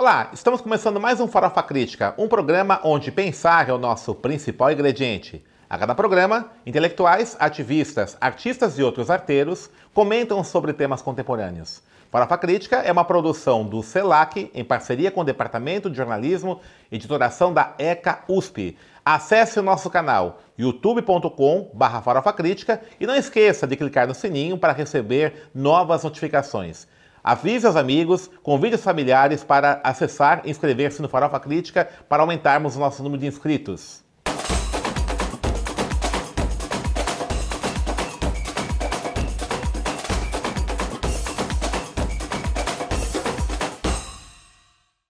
Olá, estamos começando mais um Farofa Crítica, um programa onde pensar é o nosso principal ingrediente. A cada programa, intelectuais, ativistas, artistas e outros arteiros comentam sobre temas contemporâneos. Farofa Crítica é uma produção do CELAC em parceria com o Departamento de Jornalismo e Editoração da ECA USP. Acesse o nosso canal youtube.com/barra Farofa Crítica e não esqueça de clicar no sininho para receber novas notificações. Avise aos amigos, convide os familiares para acessar e inscrever-se no Farofa Crítica para aumentarmos o nosso número de inscritos.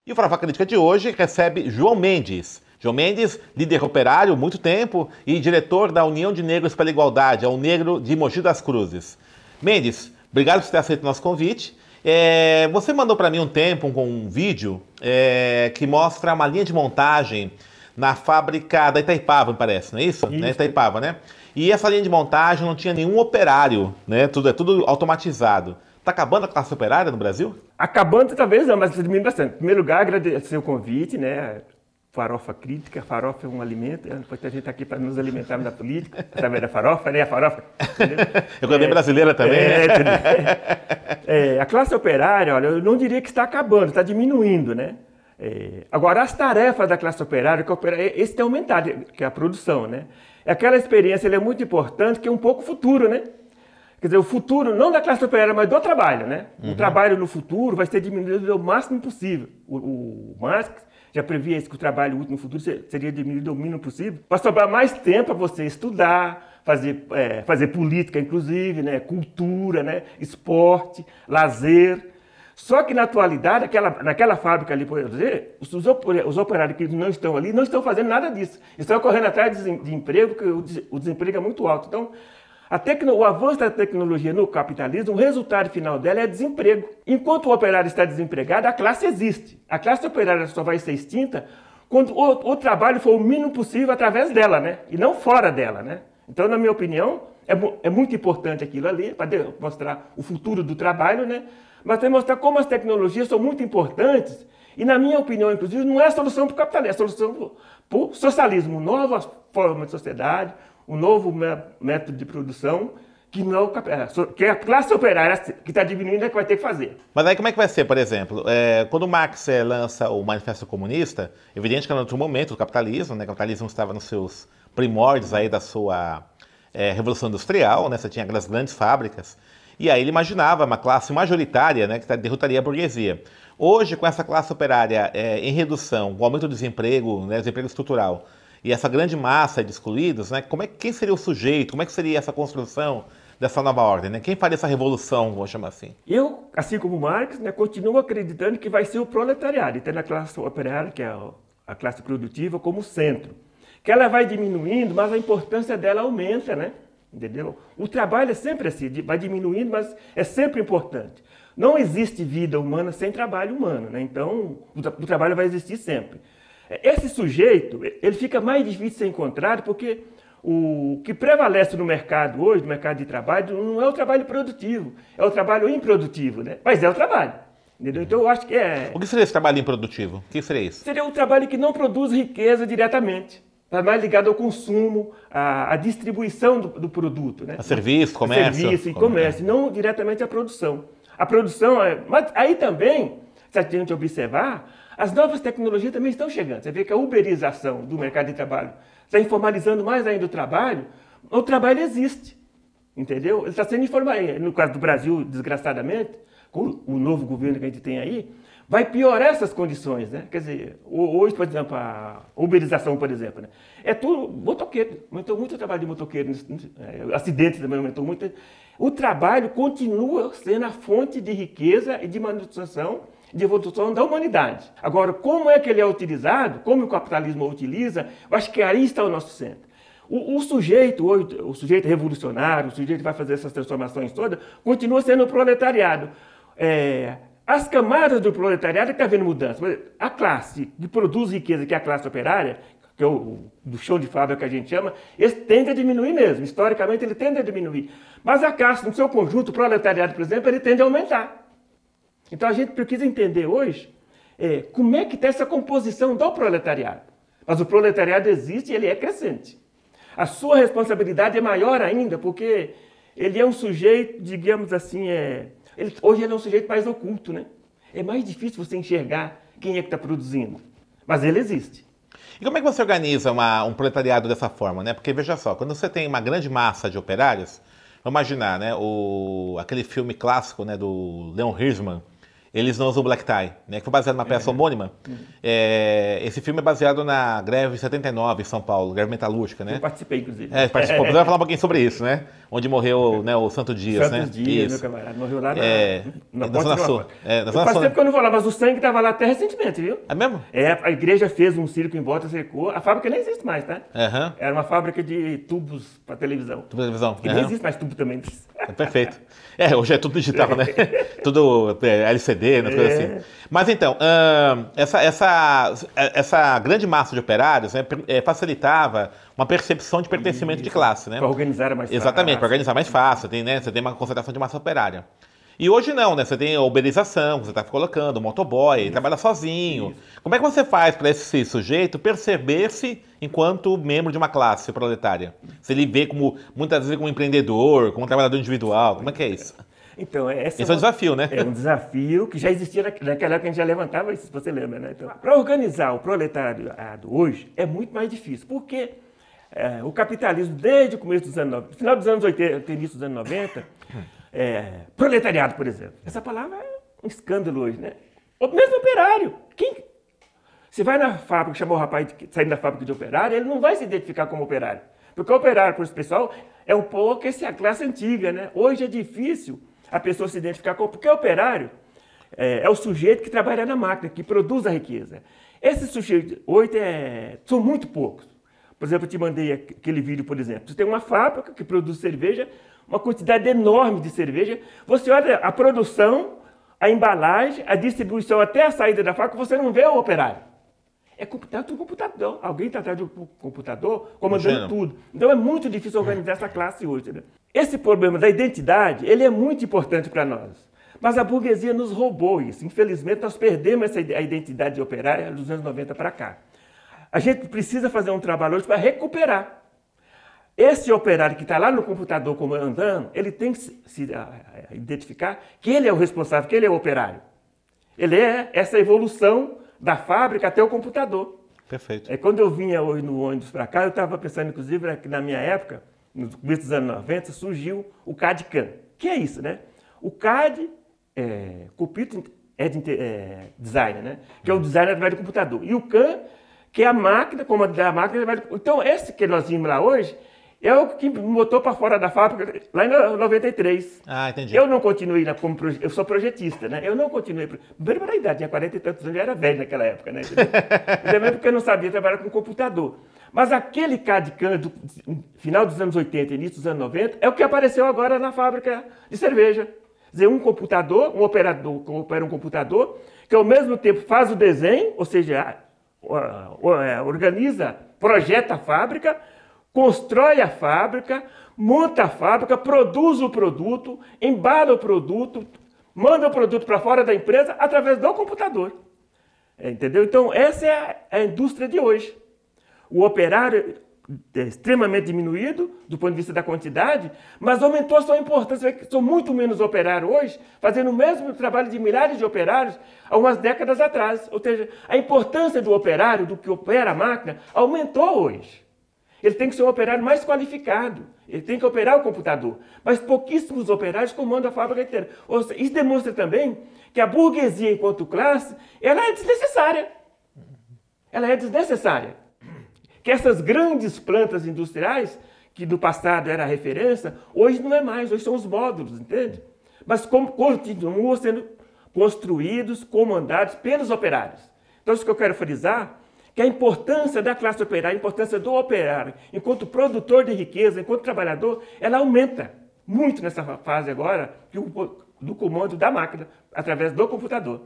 E o Farofa Crítica de hoje recebe João Mendes. João Mendes, líder operário muito tempo e diretor da União de Negros pela Igualdade, ao Negro de Mogi das Cruzes. Mendes, obrigado por ter aceito o nosso convite. É, você mandou para mim um tempo um, um vídeo é, que mostra uma linha de montagem na fábrica da Itaipava, me parece, não é isso? isso. Né? Itaipava, né? E essa linha de montagem não tinha nenhum operário, né? Tudo é tudo automatizado. Está acabando a classe operária no Brasil? Acabando talvez não, mas diminuindo bastante. Em primeiro lugar, agradecer o convite, né? Farofa crítica, farofa é um alimento, depois a gente está aqui para nos alimentarmos da política, através da farofa, né? A farofa. Economia é, brasileira também, é, né? É, a classe operária, olha, eu não diria que está acabando, está diminuindo, né? É, agora, as tarefas da classe operária, que opera, esse tem aumentado, que é a produção, né? Aquela experiência é muito importante, que é um pouco futuro, né? Quer dizer, o futuro não da classe operária, mas do trabalho, né? Uhum. O trabalho no futuro vai ser diminuído o máximo possível. O, o Marx já previa isso, que o trabalho útil no futuro seria diminuído o mínimo possível, para sobrar mais tempo para você estudar, fazer, é, fazer política, inclusive, né, cultura, né, esporte, lazer. Só que na atualidade, aquela, naquela fábrica ali, por exemplo, os, os operários que não estão ali não estão fazendo nada disso. Estão correndo atrás de, emprego, porque o desemprego é muito alto. Então, Tecno, o avanço da tecnologia no capitalismo, o resultado final dela é desemprego. Enquanto o operário está desempregado, a classe existe. A classe operária só vai ser extinta quando o, o trabalho for o mínimo possível através dela, né? E não fora dela, né? Então, na minha opinião, é, é muito importante aquilo ali, para mostrar o futuro do trabalho, né? Mas também mostrar como as tecnologias são muito importantes e, na minha opinião, inclusive, não é a solução para o capitalismo, é a solução para o socialismo, nova forma de sociedade, um novo método de produção que não é, que a classe operária que está diminuindo é que vai ter que fazer. Mas aí como é que vai ser, por exemplo, é, quando Marx é, lança o Manifesto Comunista, evidente que era outro momento do capitalismo, né? o capitalismo estava nos seus primórdios aí da sua é, revolução industrial, né? você tinha aquelas grandes fábricas, e aí ele imaginava uma classe majoritária né, que derrotaria a burguesia. Hoje, com essa classe operária é, em redução, o aumento do desemprego, né, desemprego estrutural, e essa grande massa de excluídos, né, como é, quem seria o sujeito, como é que seria essa construção dessa nova ordem? Né? Quem faria essa revolução, vou chamar assim? Eu, assim como Marx, né, continuo acreditando que vai ser o proletariado, tendo a classe operária, que é a classe produtiva, como centro. Que ela vai diminuindo, mas a importância dela aumenta, né? Entendeu? O trabalho é sempre assim, vai diminuindo, mas é sempre importante. Não existe vida humana sem trabalho humano, né? Então, o, tra o trabalho vai existir sempre. Esse sujeito, ele fica mais difícil de ser encontrado porque o que prevalece no mercado hoje, no mercado de trabalho, não é o trabalho produtivo, é o trabalho improdutivo, né? Mas é o trabalho. Entendeu? Então eu acho que é. O que seria esse trabalho improdutivo? O que seria isso? Seria um trabalho que não produz riqueza diretamente. Está mais ligado ao consumo, à, à distribuição do, do, produto. Né? A serviço, comércio. A serviço e comércio, não diretamente à produção. A produção é. Mas aí também, se a gente observar, as novas tecnologias também estão chegando. Você vê que a uberização do mercado de trabalho está informalizando mais ainda o trabalho. O trabalho existe, entendeu? Ele está sendo informal. No caso do Brasil, desgraçadamente, com o novo governo que a gente tem aí, vai piorar essas condições, né? Quer dizer, hoje, por exemplo, a uberização, por exemplo, né? é tudo motoqueiro. Aumentou muito o trabalho de motoqueiro, é, acidentes também aumentou muito. O trabalho continua sendo a fonte de riqueza e de manutenção de evolução da humanidade. Agora, como é que ele é utilizado, como o capitalismo o utiliza, eu acho que aí está o nosso centro. O, o sujeito, o, o sujeito revolucionário, o sujeito que vai fazer essas transformações todas, continua sendo o proletariado. É, as camadas do proletariado é que está havendo mudança. A classe que produz riqueza, que é a classe operária, que é o do chão de fábrica que a gente chama, tende a diminuir mesmo. Historicamente, ele tende a diminuir. Mas a classe, no seu conjunto, o proletariado, por exemplo, ele tende a aumentar. Então a gente precisa entender hoje é, como é que está essa composição do proletariado. Mas o proletariado existe e ele é crescente. A sua responsabilidade é maior ainda, porque ele é um sujeito, digamos assim, é, ele, hoje ele é um sujeito mais oculto, né? É mais difícil você enxergar quem é que está produzindo. Mas ele existe. E como é que você organiza uma, um proletariado dessa forma, né? Porque veja só, quando você tem uma grande massa de operários, vamos imaginar, né? O, aquele filme clássico, né? Do Leon Hirschman, eles não usam black tie, né? Que foi baseado numa peça uhum. homônima. Uhum. É, esse filme é baseado na greve 79 em São Paulo, greve metalúrgica, né? Eu participei, inclusive. É, participou. Você vai falar um pouquinho sobre isso, né? Onde morreu né, o Santo Dias, Santos né? Santo Dias, meu camarada. Morreu lá na, é, na, na Zona Sul. É, na Zona Faz tempo que eu não vou lá, mas o sangue estava lá até recentemente, viu? É mesmo? É, a igreja fez um circo em volta, cercou. A fábrica nem existe mais, tá? Uhum. Era uma fábrica de tubos para televisão. Tubo televisão. Que nem existe mais tubo também. É perfeito. É, hoje é tudo digital, né? tudo é, LCD, né? Coisa assim. Mas então, essa, essa, essa grande massa de operários né, é, facilitava uma percepção de pertencimento Isso. de classe, né? Para organizar mais fácil. Exatamente, para organizar mais fácil, tem, né? Você tem uma concentração de massa operária. E hoje não, né? Você tem a uberização, você está colocando, o motoboy, ele trabalha sozinho. Isso. Como é que você faz para esse sujeito perceber-se enquanto membro de uma classe proletária? Se ele vê como, muitas vezes, como empreendedor, como trabalhador individual, como é que é isso? Então, esse é, é um desafio, né? É um desafio que já existia naquela época, a gente já levantava isso, se você lembra, né? Então, para organizar o proletariado hoje é muito mais difícil, porque é, o capitalismo, desde o começo dos anos 90, final dos anos 80, início dos anos 90, é, proletariado, por exemplo. Essa palavra é um escândalo hoje, né? O mesmo operário. Quem, você vai na fábrica, chamou o rapaz de, saindo da fábrica de operário, ele não vai se identificar como operário. Porque operário, por esse pessoal, é um pouco essa é a classe antiga, né? Hoje é difícil a pessoa se identificar com. Porque operário é, é, o sujeito que trabalha na máquina, que produz a riqueza. Esses sujeitos, hoje, é, são muito poucos. Por exemplo, eu te mandei aquele vídeo, por exemplo. Você tem uma fábrica que produz cerveja, uma quantidade enorme de cerveja. Você olha a produção, a embalagem, a distribuição até a saída da fábrica, você não vê o operário. É computador, tudo computador. Alguém está atrás do computador comandando tudo. Então é muito difícil organizar essa classe hoje. Né? Esse problema da identidade, ele é muito importante para nós. Mas a burguesia nos roubou isso. Infelizmente, nós perdemos essa a identidade operária dos anos 90 para cá. A gente precisa fazer um trabalho hoje para recuperar. Esse operário que está lá no computador comandando, ele tem que se, se identificar que ele é o responsável, que ele é o operário. Ele é essa evolução da fábrica até o computador. Perfeito. É, quando eu vinha hoje no ônibus para cá, eu estava pensando, inclusive, que na minha época, no começo dos anos 90, surgiu o CAD-CAM. Que é isso, né? O CAD, é, Computer é, de, é, Design, né? Que é o design através do computador. E o CAM, que é a máquina, comando da máquina. Então, esse que nós vimos lá hoje, é o que me botou para fora da fábrica lá em 93. Ah, entendi. Eu não continuei lá como eu sou projetista, né? Eu não continuei. Primeiro pela idade, tinha 40 e tantos anos, eu era velho naquela época, né? Também porque eu não sabia trabalhar com computador. Mas aquele CAD-CAM do final dos anos 80 início dos anos 90 é o que apareceu agora na fábrica de cerveja. Quer dizer, um computador, um operador que opera um computador, que ao mesmo tempo faz o desenho, ou seja, é, organiza, projeta a fábrica, constrói a fábrica, monta a fábrica, produz o produto, embala o produto, manda o produto para fora da empresa através do computador. É, entendeu? Então, essa é a, indústria de hoje. O operário é extremamente diminuído do ponto de vista da quantidade, mas aumentou a sua importância. São muito menos operários hoje, fazendo o mesmo trabalho de milhares de operários há umas décadas atrás. Ou seja, a importância do operário, do que opera a máquina, aumentou hoje. Ele tem que ser um operário mais qualificado. Ele tem que operar o computador. Mas pouquíssimos operários comandam a fábrica inteira. Seja, isso demonstra também que a burguesia, enquanto classe, ela é desnecessária. Ela é desnecessária. Que essas grandes plantas industriais, que no passado era a referência, hoje não é mais, hoje são os módulos, entende? Mas como continuam sendo construídos, comandados pelos operários. Então, isso que eu quero frisar que a importância da classe operária, a importância do operário, enquanto produtor de riqueza, enquanto trabalhador, ela aumenta muito nessa fase agora do comando da máquina, através do computador.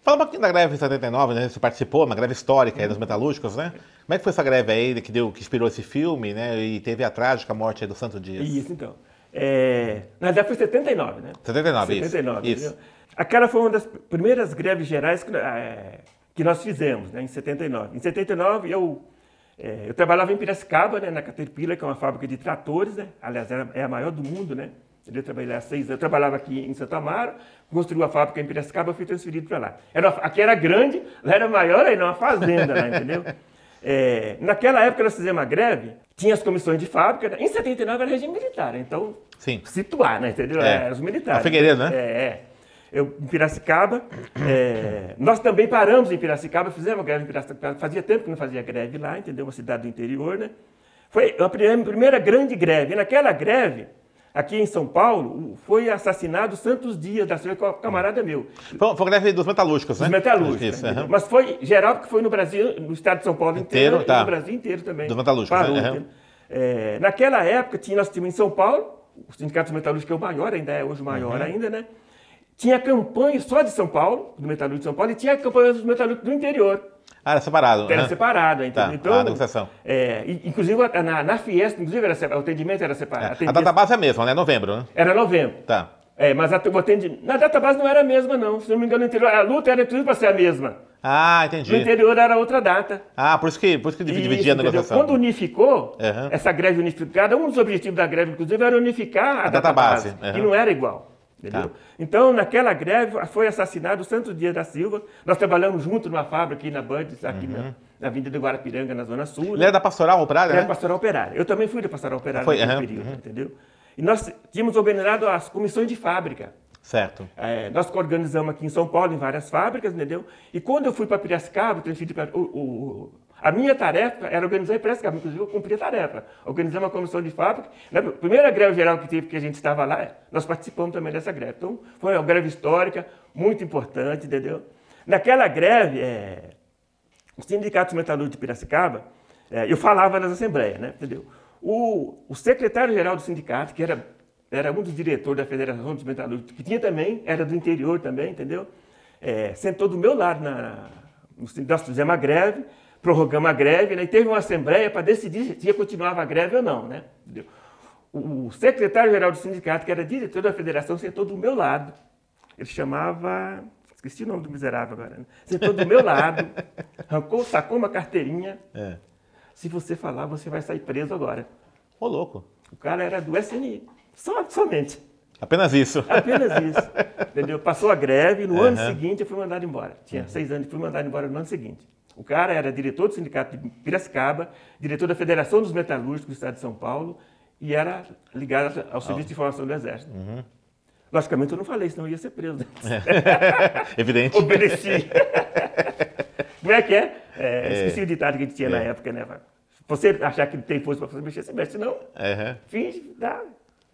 Fala um pouquinho da greve em 79, né? Você participou, uma greve histórica aí dos metalúrgicos, né? Como é que foi essa greve aí que, deu, que inspirou esse filme, né? E teve a trágica morte do Santo Dias? Isso, então. É... Na verdade foi 79, né? 79, 79 isso. Aquela foi uma das primeiras greves gerais que, é, que nós fizemos, né, em 79. Em 79 eu é, eu trabalhava em Piracicaba, né, na Caterpillar, que é uma fábrica de tratores, né? aliás, é a maior do mundo, né? Eu, trabalhei seis, eu trabalhava aqui em Santa Amaro, construí uma fábrica em Piracicaba, fui transferido para lá. Era, aqui era grande, lá era maior ainda, uma fazenda lá, entendeu? É, naquela época nós fizemos uma greve, tinha as comissões de fábrica, né? em 79 era regime militar, então, Sim. situar, né, entendeu? É. Era os militares. A Figueiredo, né? É, é eu, em Piracicaba. É, nós também paramos em Piracicaba, fizemos greve em Piracicaba. Fazia tempo que não fazia greve lá, entendeu? Uma cidade do interior, né? Foi a primeira, grande greve. E naquela greve, aqui em São Paulo, foi assassinado Santos Dias, da Silva, camarada meu. Foi, foi greve dos metalúrgicos, né? Dos metalúrgicos. Isso, uhum. Mas foi geral, porque foi no Brasil, no estado de São Paulo inteiro, inteiro tá. e no Brasil inteiro também. Dos metalúrgicos, Parou, né? É, naquela época, tinha, nós tínhamos em São Paulo, o Sindicato dos Metalúrgicos é o maior, ainda é hoje o maior uhum. ainda, né? Tinha campanha só de São Paulo, do metalúrgico de São Paulo, e tinha campanha dos metalúrgicos do interior. Ah, era separado. Era né? separado, entendeu? Tá, então, a negociação. É, inclusive, na, na Fiesta, inclusive, era, o atendimento era separado. É. A data base é a mesma, né? Novembro, né? Era novembro. Tá. É, mas a, o atendimento... Na data base não era a mesma, não. Se não me engano, no interior, a luta era tudo para ser a mesma. Ah, entendi. No interior era outra data. Ah, por isso que, por isso que dividia isso, a negociação. Quando unificou, uhum. essa greve unificada, um dos objetivos da greve, inclusive, era unificar a, a data, data base, base uhum. que não era igual. Entendeu? Tá. Então, naquela greve, foi assassinado o Santo Dias da Silva. Nós trabalhamos junto numa fábrica aqui na Bandes, aqui uhum. na, na Avenida do Guarapiranga, na Zona Sul. Ele era da Pastoral Operária, Ele né? era Pastoral Operária. Eu também fui da Pastoral Operária foi, naquele uhum, período, uhum. entendeu? E nós tínhamos organizado as comissões de fábrica. Certo. É, nós organizamos aqui em São Paulo, em várias fábricas, entendeu? E quando eu fui para Piracicaba, o, o, a minha tarefa era organizar a Piracicaba, inclusive eu cumpri a tarefa. Organizamos uma comissão de fábrica. Na primeira greve geral que teve, que a gente estava lá, nós participamos também dessa greve. Então, foi uma greve histórica, muito importante, entendeu? Naquela greve, é, o Sindicato Metalúrgico de Piracicaba, é, eu falava nas assembleias, né? Entendeu? O, o secretário-geral do sindicato, que era era um dos diretores da Federação dos Metalúrgicos, que tinha também, era do interior também, entendeu? É, sentou do meu lado, na, nós fizemos a greve, prorrogamos a greve, né, e teve uma assembleia para decidir se ia continuava a greve ou não, né? O secretário-geral do sindicato, que era diretor da federação, sentou do meu lado. Ele chamava. Esqueci o nome do miserável agora. Né? Sentou do meu lado, arrancou, sacou uma carteirinha. É. Se você falar, você vai sair preso agora. Ô, louco. O cara era do SNI. Só, somente. Apenas isso. Apenas isso. Entendeu? Passou a greve, no uhum. ano seguinte eu fui mandado embora. Tinha uhum. seis anos e fui mandado embora no ano seguinte. O cara era diretor do sindicato de Piracicaba, diretor da Federação dos Metalúrgicos do Estado de São Paulo e era ligado ao Serviço de Informação do Exército. Uhum. Logicamente eu não falei, senão eu ia ser preso. É. Evidente. Obedeci. Como é que é? é, é. Esqueci o ditado que a gente tinha é. na época, né? Você achar que tem força para fazer mexer, você mexe, não. Uhum. Finge, dá.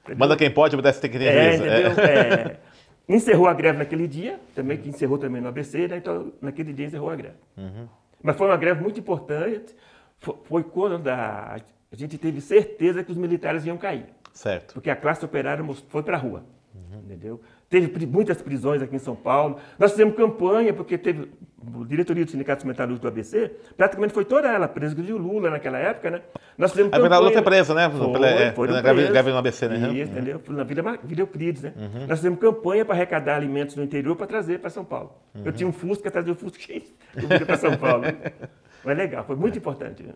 Entendeu? Manda quem pode, obedece tem que ter é, entendeu? É. Encerrou a greve naquele dia, também que encerrou também no ABC, né? então naquele dia encerrou a greve. Uhum. Mas foi uma greve muito importante, foi quando a, gente teve certeza que os militares iam cair. Certo. Porque a classe operária foi para a rua, uhum. entendeu? Teve muitas prisões aqui em São Paulo. Nós fizemos campanha, porque teve diretoria do Sindicato Metalúrgico do ABC, praticamente foi toda ela presa, inclusive o Lula naquela época, né? Nós fizemos a campanha... A Lula foi presa, né? Foi, é, foi na greve no ABC, né? Isso, uhum. Na Vila, Vila Euclides, né? Uhum. Nós fizemos campanha para arrecadar alimentos no interior para trazer para São Paulo. Uhum. Eu tinha um Fusca, trazer o Fusca para São Paulo. Mas legal, foi muito importante. Né?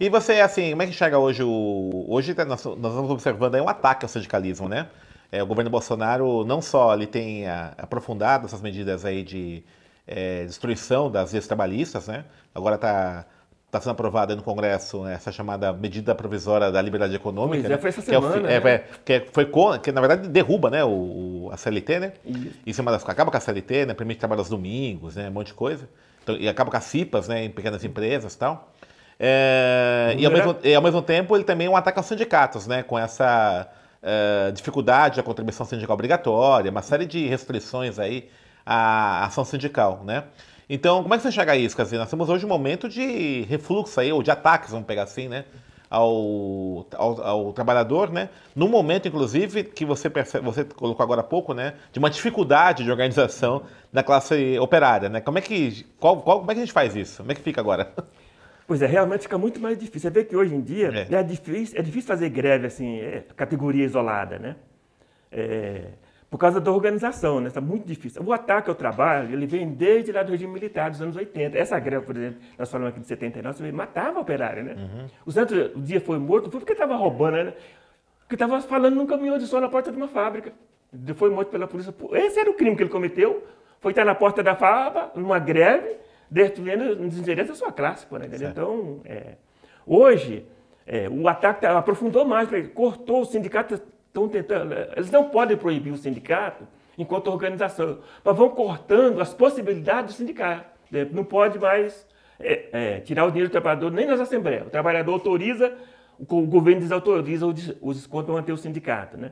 E você, assim, como é que chega hoje o... Hoje tá, nós, nós estamos observando aí um ataque ao sindicalismo, né? É, o governo Bolsonaro não só ele tem a, aprofundado essas medidas aí de é, destruição das leis trabalhistas, né? Agora está tá sendo aprovada no Congresso essa chamada medida provisória da liberdade econômica. Pois é, né? foi essa semana, que, é, né? que foi que na verdade derruba, né, o, a CLT, né? Isso. Em cima das, acaba com a CLT, né? Permite trabalhar aos domingos, né? Um monte de coisa. Então, e acaba com as CIPAs, né? Em pequenas empresas, e tal. É, e, ao mesmo, e ao mesmo tempo ele também é um ataque aos sindicatos, né? Com essa uh, dificuldade da contribuição sindical obrigatória, uma série de restrições aí à ação sindical, né? Então, como é que você enxerga isso? Quer dizer, nós temos hoje um momento de refluxo aí, ou de ataques, vamos pegar assim, né? Ao, ao, ao, trabalhador, né? No momento, inclusive, que você percebe, você colocou agora há pouco, né? De uma dificuldade de organização da classe operária, né? Como é que, qual, qual, como é que a gente faz isso? Como é que fica agora? Pois é, realmente fica muito mais difícil. Você vê que hoje em dia é, é difícil, é difícil fazer greve assim, é, categoria isolada, né? É, por causa da organização, né? Está muito difícil. O ataque ao trabalho, ele vem desde lá do regime militar dos anos 80. Essa greve, por exemplo, nós falamos aqui de 79, você matava o operário, né? Uhum. O Santos, o dia foi morto, foi porque estava roubando, né? Porque estava falando num caminhão de som na porta de uma fábrica. Foi morto pela polícia. Esse era o crime que ele cometeu. Foi estar na porta da fábrica, numa greve, destruindo o desinteresse da sua classe, por né? Então, é, hoje, é, o ataque tá, aprofundou mais, cortou o sindicato estão tentando. Eles não podem proibir o sindicato enquanto organização, mas vão cortando as possibilidades do sindicato. Né? Não pode mais é, é, tirar o dinheiro do trabalhador nem nas assembleias. O trabalhador autoriza, o governo desautoriza os descontos para manter o sindicato. Né?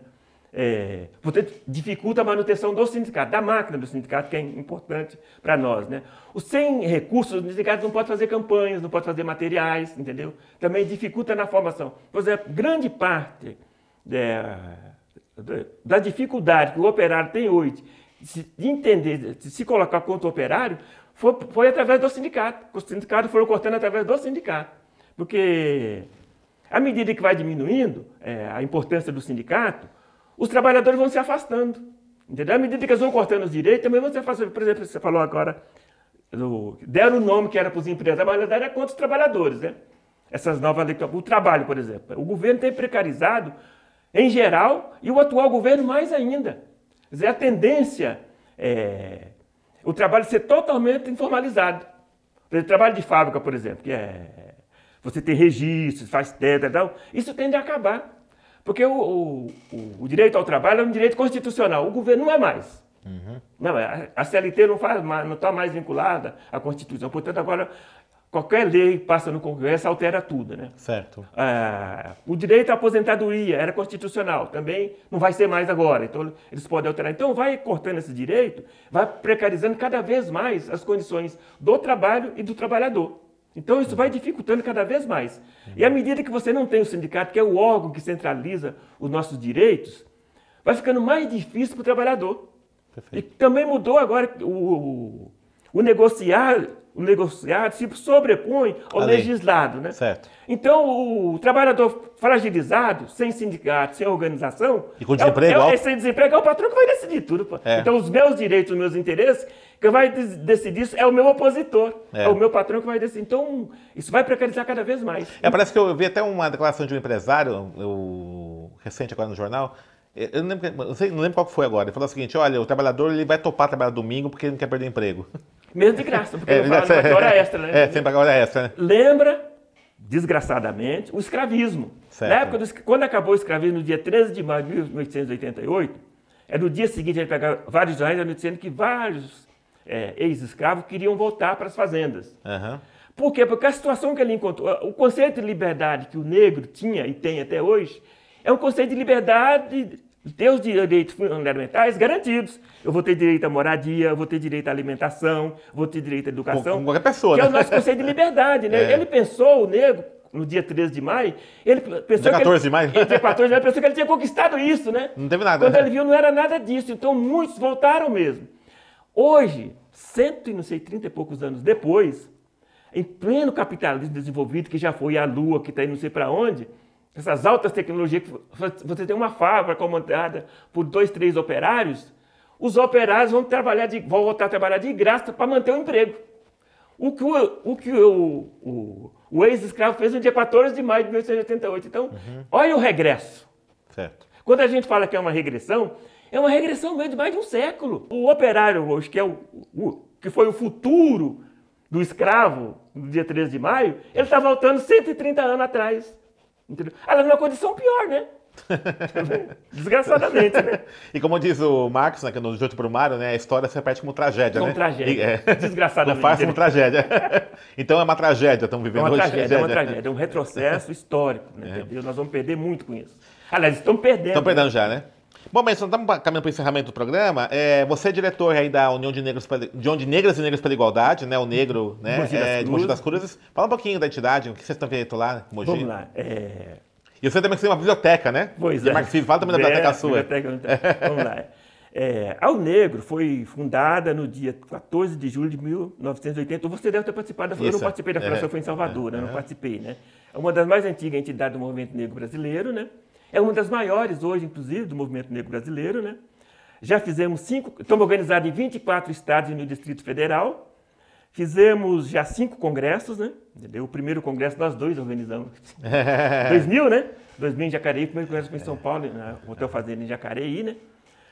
É, portanto, dificulta a manutenção do sindicato, da máquina do sindicato, que é importante para nós. Né? Os sem recursos, os sindicatos não podem fazer campanhas, não podem fazer materiais, entendeu? Também dificulta na formação. Por exemplo, grande parte é, da dificuldade que o operário tem hoje de entender, de se colocar contra o operário, foi, foi através do sindicato. Os sindicatos foram cortando através do sindicato. Porque, à medida que vai diminuindo é, a importância do sindicato, os trabalhadores vão se afastando. Entendeu? À medida que eles vão cortando os direitos, também vão se afastando. Por exemplo, você falou agora, deram o nome que era para os empresários, mas era contra os trabalhadores. Né? Essas novas leis, o trabalho, por exemplo. O governo tem precarizado em geral, e o atual governo mais ainda. Quer dizer, a tendência é o trabalho ser totalmente informalizado. O trabalho de fábrica, por exemplo, que é você ter registros, faz teta e tal, isso tende a acabar. Porque o, o, o, direito ao trabalho é um direito constitucional, o governo não é mais. Uhum. Não, é, a CLT não está mais vinculada à Constituição. Portanto, agora Qualquer lei passa no Congresso altera tudo, né? Certo. Ah, o direito à aposentadoria era constitucional, também não vai ser mais agora, então eles podem alterar. Então vai cortando esse direito, vai precarizando cada vez mais as condições do trabalho e do trabalhador. Então isso vai dificultando cada vez mais. E à medida que você não tem o sindicato, que é o órgão que centraliza os nossos direitos, vai ficando mais difícil para o trabalhador. Perfeito. E também mudou agora o, o negociar o negociado se sobrepõe ao legislado. Né? Certo. Então, o trabalhador fragilizado, sem sindicato, sem organização. E com desemprego? É, é, sem desemprego, é o patrão que vai decidir tudo. É. Então, os meus direitos, os meus interesses, quem vai decidir isso é o meu opositor. É. é. o meu patrão que vai decidir. Então, isso vai precarizar cada vez mais. É, parece que eu vi até uma declaração de um empresário, eu, recente agora no jornal. Eu não lembro, não, sei, não lembro qual foi agora. Ele falou o seguinte: olha, o trabalhador ele vai topar trabalhar domingo porque ele não quer perder emprego. Mesmo de graça, porque é, não fala, é, hora extra, né? É, sempre paga hora extra, né? Lembra, desgraçadamente, o escravismo. Certo. Na época, do, quando acabou o escravismo, no dia 13 de maio de 1888, é no dia seguinte, ele pegava vários jornais dizendo que vários é, ex-escravos queriam voltar para as fazendas. Uhum. Por quê? Porque a situação que ele encontrou, o conceito de liberdade que o negro tinha e tem até hoje, é um conceito de liberdade ter os direitos fundamentais garantidos. Eu vou ter direito à moradia, eu vou ter direito à alimentação, vou ter direito à educação. Qualquer pessoa, que né? é o nosso conceito de liberdade, né? É. Ele pensou, o negro, no dia 13 de maio, ele pensou dia 14 ele, de maio? Dia 14 de maio, pensou que ele tinha conquistado isso, né? Não teve nada. Quando né? ele viu, não era nada disso. Então, muitos voltaram mesmo. Hoje, cento e não sei, trinta e poucos anos depois, em pleno capitalismo desenvolvido, que já foi a Lua, que está aí não sei para onde, essas altas tecnologias, você tem uma fábrica comandada por dois, três operários, os operários vão, trabalhar de, vão voltar a trabalhar de graça para manter o emprego. O que o, o, que o, o, o ex-escravo fez no dia 14 de maio de 1888. Então, uhum. olha o regresso. Certo. Quando a gente fala que é uma regressão, é uma regressão mesmo de mais de um século. O operário hoje, que, é o, o que foi o futuro do escravo no dia 13 de maio, ele está voltando 130 anos atrás. Entendeu? Ela numa condição pior, né? Desgraçadamente, né? E como diz o Marcos, né, que no Junto para o Mário, né, a história se repete como tragédia, como né? tragédia. É. Desgraçadamente. Não faz como tragédia. então é uma tragédia, estamos vivendo é uma hoje. Tragédia, é uma tragédia, é um retrocesso histórico, né? É. Nós vamos perder muito com isso. Aliás, estão perdendo. Estão perdendo né? já, né? Bom, mas estamos caminhando para o encerramento do programa. É, você é diretor aí da União de Negros, de União de Negras e Negras pela Igualdade, né? O Negro, né? Mogi é, de Mogi das Cruzes. Fala um pouquinho da entidade, o que vocês estão feito lá, Mogi. Vamos lá. É... E você também tem uma biblioteca, né? Pois é. Marcos Filho, fala também da biblioteca é, sua. Biblioteca, vamos lá. É, Ao Negro foi fundada no dia 14 de julho de 1980. Você deve ter participado da Eu não participei da Fundação, é, foi em Salvador, é, né? não participei, né? É uma das mais antigas entidades do movimento negro brasileiro, né? É uma das maiores hoje, inclusive, do movimento negro brasileiro, né? Já fizemos cinco, estamos organizados em 24 estados e no Distrito Federal. Fizemos já cinco congressos, né? Entendeu? O primeiro congresso nós dois organizamos. 2000, né? 2000 em Jacareí, o primeiro congresso foi em São Paulo, na Hotel Fazenda em Jacareí, né?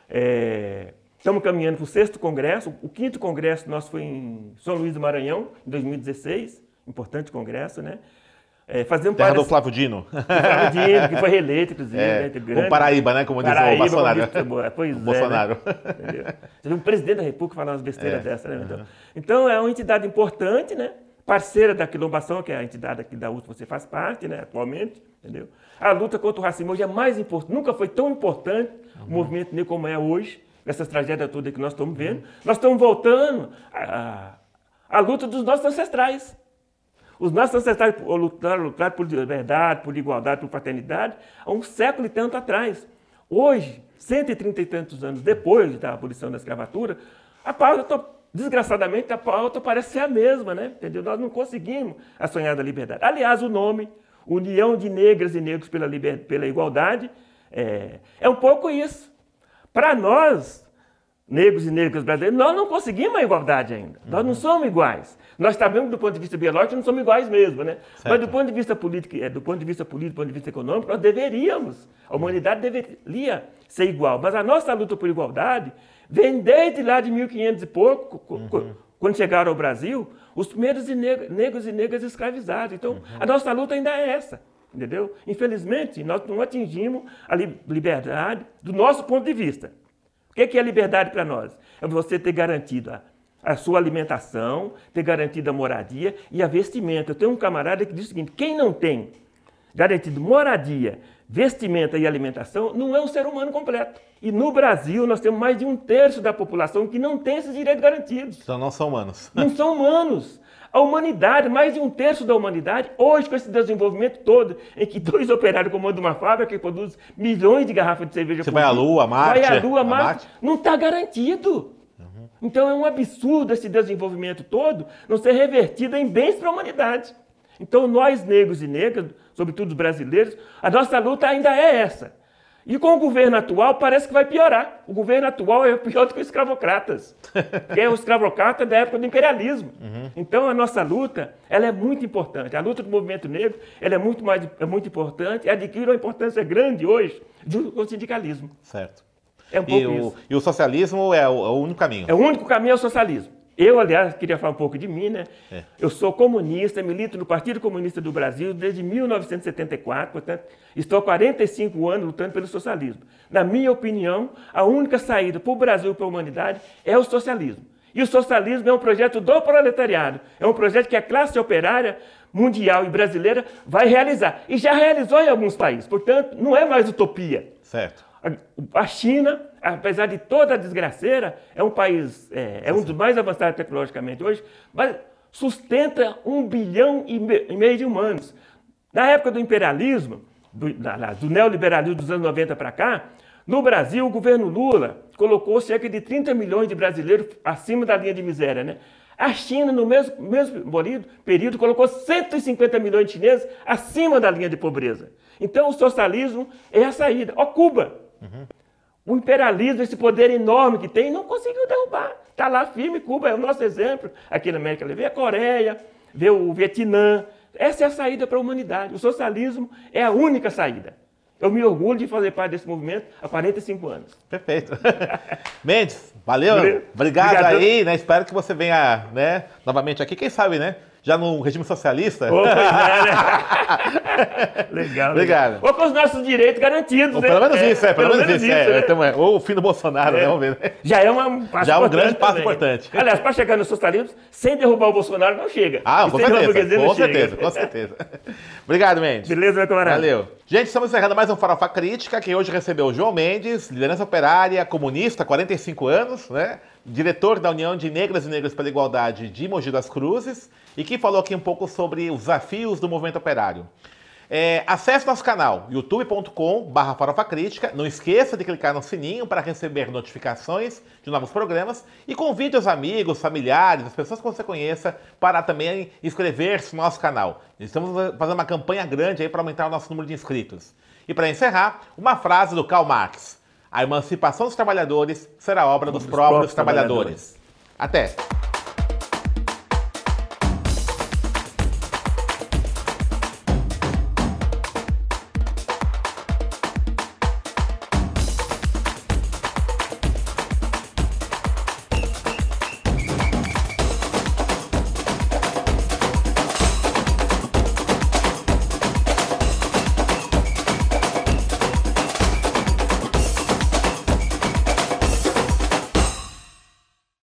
É, estamos caminhando para o sexto congresso. O quinto congresso nosso foi em São Luís do Maranhão, em 2016. Importante congresso, né? É, fazendo Terra do Flávio Dino. Flávio Dino, que foi reeleito, inclusive. É, né, o Paraíba, né? Como diz o Bolsonaro. Como pois o é, Bolsonaro. Né? Você viu um presidente da República falar umas besteiras é. dessas, né? Então, uhum. então, é uma entidade importante, né? Parceira da Quilombação, que é a entidade aqui da USP, você faz parte, né? Atualmente, entendeu? A luta contra o racismo hoje é mais importante, nunca foi tão importante uhum. o movimento negro como é hoje, nessas tragédias todas que nós estamos vendo. Uhum. Nós estamos voltando à, à luta dos nossos ancestrais. Os nossos ancestrais lutaram, lutaram por verdade, por igualdade, por fraternidade, há um século e tanto atrás. Hoje, 130 e tantos anos depois da abolição da escravatura, a pauta, desgraçadamente, a pauta parece ser a mesma, né? Entendeu? Nós não conseguimos a sonhada liberdade. Aliás, o nome, União de Negras e Negros pela, Liber... pela Igualdade, é... é um pouco isso. Para nós, negros e negras brasileiros, nós não conseguimos a igualdade ainda. Uhum. Nós não somos iguais. Nós sabemos do ponto de vista biológico, não somos iguais mesmo, né? Certo. Mas do ponto de vista político, é, do ponto de vista político, do ponto de vista econômico, nós deveríamos. A humanidade deveria ser igual. Mas a nossa luta por igualdade vem desde lá de 1500 e pouco, uhum. quando chegaram ao Brasil, os primeiros negros e negras escravizados. Então, uhum. a nossa luta ainda é essa. Entendeu? Infelizmente, nós não atingimos a liberdade do nosso ponto de vista. O que é liberdade para nós? É você ter garantido a, a, sua alimentação, ter garantido a moradia e a vestimenta. Eu tenho um camarada que diz o seguinte: quem não tem garantido moradia, vestimenta e alimentação não é um ser humano completo. E no Brasil nós temos mais de um terço da população que não tem esses direitos garantidos. Então não são humanos. Não são humanos. A humanidade, mais de um terço da humanidade, hoje com esse desenvolvimento todo, em que dois operários comandam uma fábrica que produz milhões de garrafas de cerveja Você por vai à Lua, Marte. Vai à Lua, Marte. Marte. Não está garantido. Então é um absurdo esse desenvolvimento todo não ser revertido em bens para a humanidade. Então nós, negros e negras, sobretudo os brasileiros, a nossa luta ainda é essa e com o governo atual parece que vai piorar. O governo atual é pior do que os escravocratas, que é o escravocrata da época do imperialismo. Uhum. Então a nossa luta ela é muito importante. A luta do movimento negro ela é muito, mais, é muito importante e adquire uma importância grande hoje do sindicalismo. Certo. É um pouco e, o, e o socialismo é o, é o único caminho? É o único caminho é o socialismo. Eu, aliás, queria falar um pouco de mim, né? É. Eu sou comunista, milito no Partido Comunista do Brasil desde 1974, portanto, estou há 45 anos lutando pelo socialismo. Na minha opinião, a única saída para o Brasil e para a humanidade é o socialismo. E o socialismo é um projeto do proletariado, é um projeto que a classe operária mundial e brasileira vai realizar. E já realizou em alguns países, portanto, não é mais utopia. Certo. A China, apesar de toda a desgraceira, é um país, é, é um dos mais avançados tecnologicamente hoje, mas sustenta um bilhão e meio de humanos. Na época do imperialismo, do, do neoliberalismo dos anos 90 para cá, no Brasil, o governo Lula colocou cerca de 30 milhões de brasileiros acima da linha de miséria. Né? A China, no mesmo, mesmo período, colocou 150 milhões de chineses acima da linha de pobreza. Então, o socialismo é a saída. Ó, Cuba, Uhum. O imperialismo, esse poder enorme que tem, não conseguiu derrubar. Está lá firme, Cuba é o nosso exemplo. Aqui na América Latina, vê a Coreia, vê o Vietnã. Essa é a saída para a humanidade. O socialismo é a única saída. Eu me orgulho de fazer parte desse movimento há 45 anos. Perfeito. Mendes, valeu. Obrigado, Obrigado aí, né? Espero que você venha né, novamente aqui. Quem sabe, né? Já no regime socialista. Oh, é, né? legal. Obrigado. Ou com os nossos direitos garantidos. Ou né? pelo menos é, isso, é. Pelo, pelo menos, isso. É. Né? Então, é. Ou o fim do Bolsonaro, é. né? Vamos ver. Né? Já é um passo Já é um grande passo importante. Aliás, para chegar no socialismo, sem derrubar o Bolsonaro, não chega. Ah, com certeza. Com certeza, com certeza. Obrigado, Mendes. Beleza, meu camarada. Valeu. Gente, estamos encerrando mais um Farofa Crítica, que hoje recebeu o João Mendes, liderança operária, comunista, 45 anos, né? Diretor da União de Negras e Negros pela Igualdade de Mogi das Cruzes, e que falou aqui um pouco sobre os desafios do movimento operário. É, acesse nosso canal youtube.com.br farofacrítica. Não esqueça de clicar no sininho para receber notificações de novos programas e convide os amigos, familiares, as pessoas que você conheça para também inscrever-se no nosso canal. Estamos fazendo uma campanha grande aí para aumentar o nosso número de inscritos. E para encerrar, uma frase do Karl Marx. A emancipação dos trabalhadores será obra dos, dos próprios, próprios trabalhadores. trabalhadores. Até!